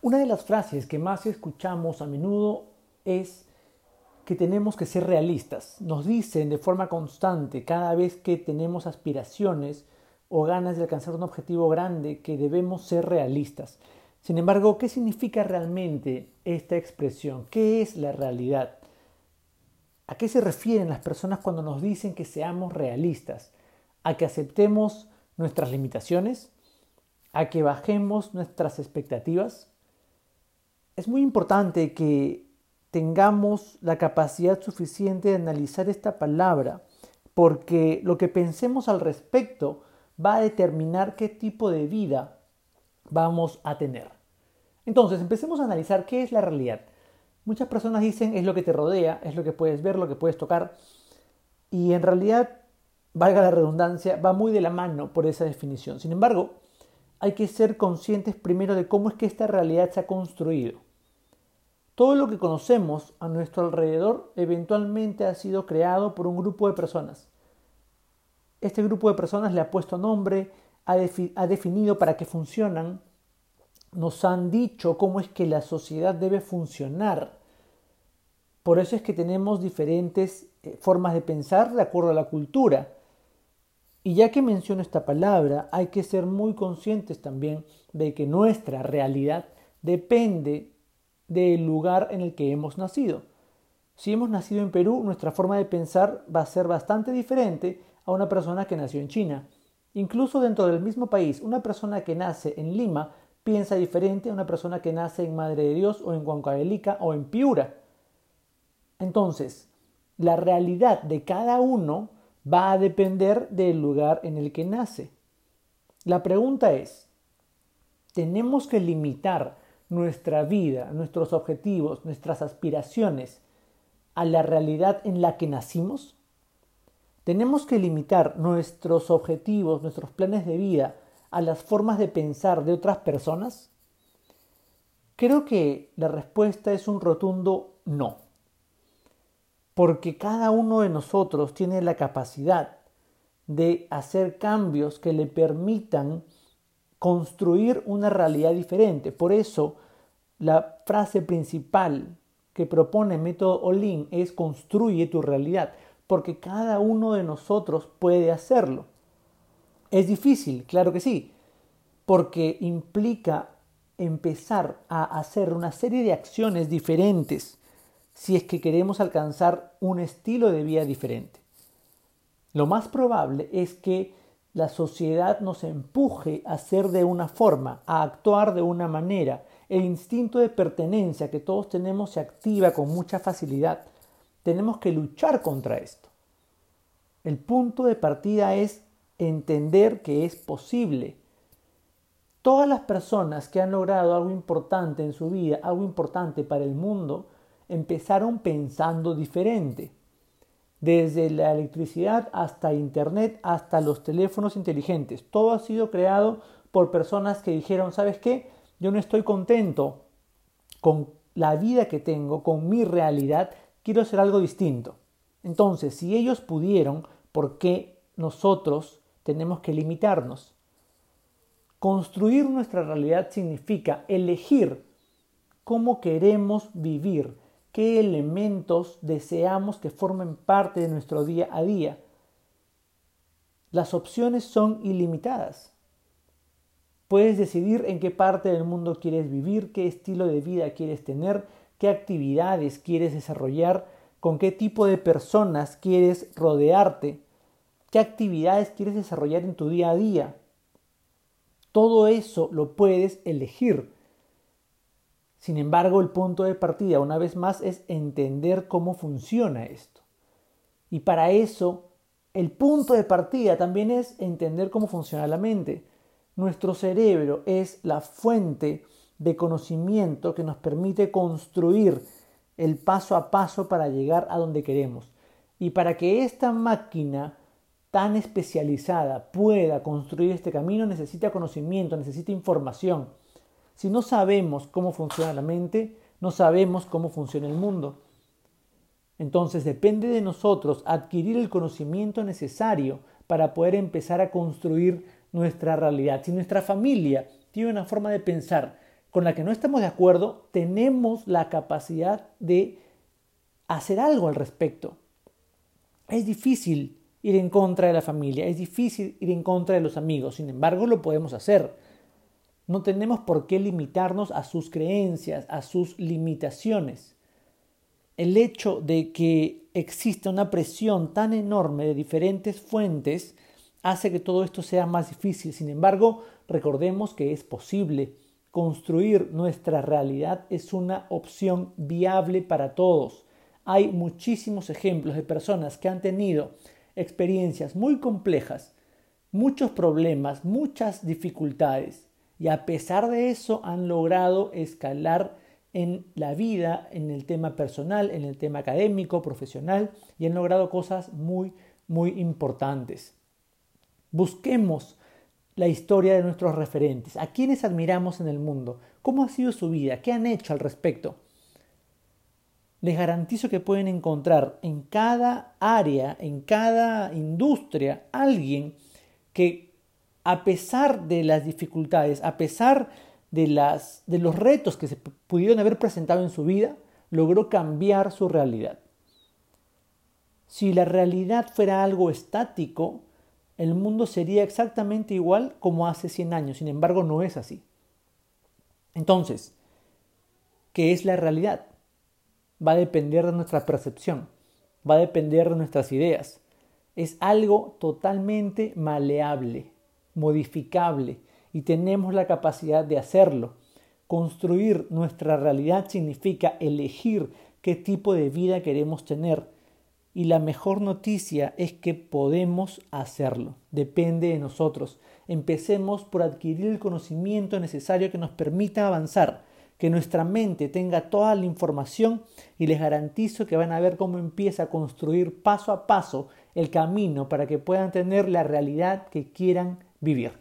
Una de las frases que más escuchamos a menudo es que tenemos que ser realistas. Nos dicen de forma constante cada vez que tenemos aspiraciones o ganas de alcanzar un objetivo grande que debemos ser realistas. Sin embargo, ¿qué significa realmente esta expresión? ¿Qué es la realidad? ¿A qué se refieren las personas cuando nos dicen que seamos realistas? ¿A que aceptemos nuestras limitaciones? ¿A que bajemos nuestras expectativas? Es muy importante que tengamos la capacidad suficiente de analizar esta palabra, porque lo que pensemos al respecto va a determinar qué tipo de vida vamos a tener. Entonces, empecemos a analizar qué es la realidad. Muchas personas dicen es lo que te rodea, es lo que puedes ver, lo que puedes tocar, y en realidad, valga la redundancia, va muy de la mano por esa definición. Sin embargo, hay que ser conscientes primero de cómo es que esta realidad se ha construido. Todo lo que conocemos a nuestro alrededor eventualmente ha sido creado por un grupo de personas. Este grupo de personas le ha puesto nombre, ha, definido para qué funcionan, nos han dicho cómo es que la sociedad debe funcionar. Por eso es que tenemos diferentes eh, formas de pensar de acuerdo a la cultura. Y ya que menciono esta palabra, hay que ser muy conscientes también de que nuestra realidad depende del lugar en el que hemos nacido. Si hemos nacido en Perú, nuestra forma de pensar va a ser bastante diferente a una persona que nació en China. Incluso dentro del mismo país, una persona que nace en Lima piensa diferente a una persona que nace en Madre de Dios o en Huancavelica o en Piura. Entonces, la realidad de cada uno va a depender del lugar en el que nace. La pregunta es, ¿tenemos que limitar nuestra vida, nuestros objetivos, nuestras aspiraciones a la realidad en la que nacimos? ¿Tenemos que limitar nuestros objetivos, nuestros planes de vida a las formas de pensar de otras personas? Creo que la respuesta es un rotundo no. Porque cada uno de nosotros tiene la capacidad de hacer cambios que le permitan construir una realidad diferente. Por eso, la frase principal que propone el método Olin es construye tu realidad, porque cada uno de nosotros puede hacerlo. Es difícil, claro que sí, porque implica empezar a hacer una serie de acciones diferentes si es que queremos alcanzar un estilo de vida diferente. Lo más probable es que la sociedad nos empuje a ser de una forma, a actuar de una manera. El instinto de pertenencia que todos tenemos se activa con mucha facilidad. Tenemos que luchar contra esto. El punto de partida es entender que es posible. Todas las personas que han logrado algo importante en su vida, algo importante para el mundo, empezaron pensando diferente desde la electricidad hasta Internet, hasta los teléfonos inteligentes. Todo ha sido creado por personas que dijeron, ¿sabes qué? Yo no estoy contento con la vida que tengo, con mi realidad, quiero hacer algo distinto. Entonces, si ellos pudieron, ¿por qué nosotros tenemos que limitarnos? Construir nuestra realidad significa elegir cómo queremos vivir, qué elementos deseamos que formen parte de nuestro día a día. Las opciones son ilimitadas. Puedes decidir en qué parte del mundo quieres vivir, qué estilo de vida quieres tener, qué actividades quieres desarrollar, con qué tipo de personas quieres rodearte, qué actividades quieres desarrollar en tu día a día. Todo eso lo puedes elegir sin embargo, el punto de partida, una vez más, es entender cómo funciona esto. Y para eso, el punto de partida también es entender cómo funciona la mente. Nuestro cerebro es la fuente de conocimiento que nos permite construir el paso a paso para llegar a donde queremos. Y para que esta máquina tan especializada pueda construir este camino necesita conocimiento, necesita información. Si no sabemos cómo funciona la mente, no sabemos cómo funciona el mundo. Entonces depende de nosotros adquirir el conocimiento necesario para poder empezar a construir nuestra realidad. Si nuestra familia tiene una forma de pensar con la que no estamos de acuerdo, tenemos la capacidad de hacer algo al respecto. Es difícil ir en contra de la familia, es difícil ir en contra de los amigos, sin embargo lo podemos hacer. No tenemos por qué limitarnos a sus creencias, a sus limitaciones. El hecho de que exista una presión tan enorme de diferentes fuentes hace que todo esto sea más difícil. Sin embargo, recordemos que es posible. Construir nuestra realidad es una opción viable para todos. Hay muchísimos ejemplos de personas que han tenido experiencias muy complejas, muchos problemas, muchas dificultades, y a pesar de eso han logrado escalar en la vida, en el tema personal, en el tema académico, profesional, y han logrado cosas muy, muy importantes. Busquemos la historia de nuestros referentes, a quienes admiramos en el mundo, cómo ha sido su vida, qué han hecho al respecto. Les garantizo que pueden encontrar en cada área, en cada industria, alguien que a pesar de las dificultades, a pesar de, los retos que se pudieron haber presentado en su vida, logró cambiar su realidad. Si la realidad fuera algo estático, el mundo sería exactamente igual como hace 100 años. Sin embargo, no es así. Entonces, ¿qué es la realidad? Va a depender de nuestra percepción, va a depender de nuestras ideas. Es algo totalmente maleable modificable y tenemos la capacidad de hacerlo. Construir nuestra realidad significa elegir qué tipo de vida queremos tener. Y la mejor noticia es que podemos hacerlo. Depende de nosotros. Empecemos por adquirir el conocimiento necesario que nos permita avanzar, que nuestra mente tenga toda la información y les garantizo que van a ver cómo empieza a construir paso a paso el camino para que puedan tener la realidad que quieran vivir.